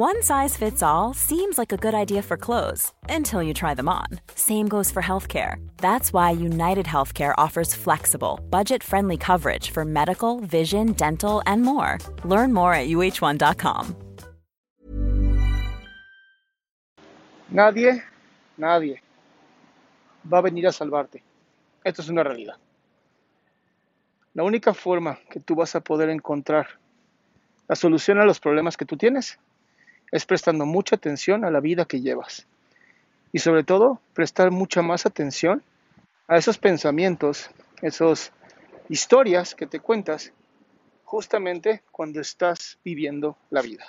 One size fits all seems like a good idea for clothes until you try them on. Same goes for healthcare. That's why United Healthcare offers flexible, budget friendly coverage for medical, vision, dental, and more. Learn more at uh1.com. Nadie, nadie va a venir a salvarte. Esto es una realidad. La única forma que tú vas a poder encontrar la solución a los problemas que tú tienes es prestando mucha atención a la vida que llevas. Y sobre todo, prestar mucha más atención a esos pensamientos, esas historias que te cuentas justamente cuando estás viviendo la vida.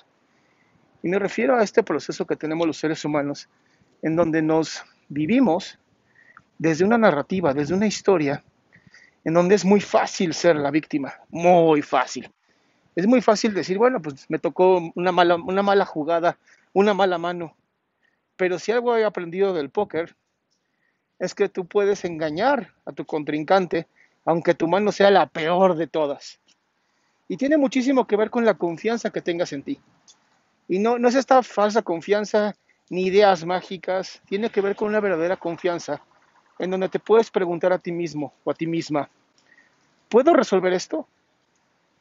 Y me refiero a este proceso que tenemos los seres humanos, en donde nos vivimos desde una narrativa, desde una historia, en donde es muy fácil ser la víctima, muy fácil es muy fácil decir, bueno, pues me tocó una mala, una mala jugada, una mala mano. Pero si algo he aprendido del póker, es que tú puedes engañar a tu contrincante, aunque tu mano sea la peor de todas. Y tiene muchísimo que ver con la confianza que tengas en ti. Y no, no es esta falsa confianza ni ideas mágicas, tiene que ver con una verdadera confianza, en donde te puedes preguntar a ti mismo o a ti misma, ¿puedo resolver esto?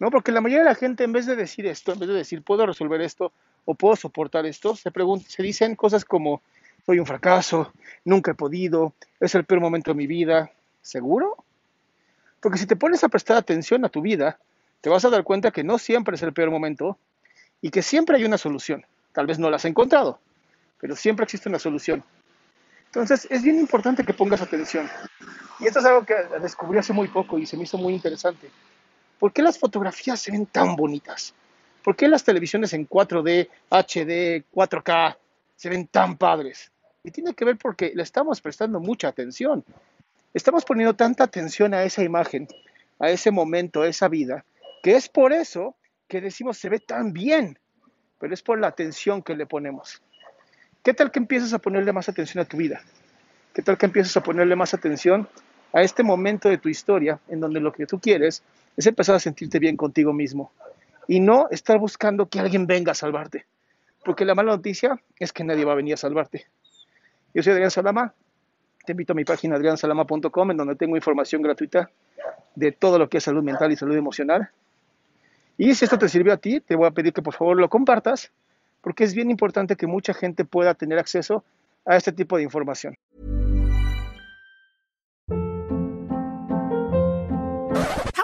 ¿No? Porque la mayoría de la gente, en vez de decir esto, en vez de decir, puedo resolver esto o puedo soportar esto, se, se dicen cosas como, soy un fracaso, nunca he podido, es el peor momento de mi vida. ¿Seguro? Porque si te pones a prestar atención a tu vida, te vas a dar cuenta que no siempre es el peor momento y que siempre hay una solución. Tal vez no la has encontrado, pero siempre existe una solución. Entonces, es bien importante que pongas atención. Y esto es algo que descubrí hace muy poco y se me hizo muy interesante. ¿Por qué las fotografías se ven tan bonitas? ¿Por qué las televisiones en 4D, HD, 4K se ven tan padres? Y tiene que ver porque le estamos prestando mucha atención. Estamos poniendo tanta atención a esa imagen, a ese momento, a esa vida, que es por eso que decimos se ve tan bien, pero es por la atención que le ponemos. ¿Qué tal que empiezas a ponerle más atención a tu vida? ¿Qué tal que empiezas a ponerle más atención a este momento de tu historia en donde lo que tú quieres es empezar a sentirte bien contigo mismo y no estar buscando que alguien venga a salvarte. Porque la mala noticia es que nadie va a venir a salvarte. Yo soy Adrián Salama, te invito a mi página adriansalama.com en donde tengo información gratuita de todo lo que es salud mental y salud emocional. Y si esto te sirvió a ti, te voy a pedir que por favor lo compartas, porque es bien importante que mucha gente pueda tener acceso a este tipo de información.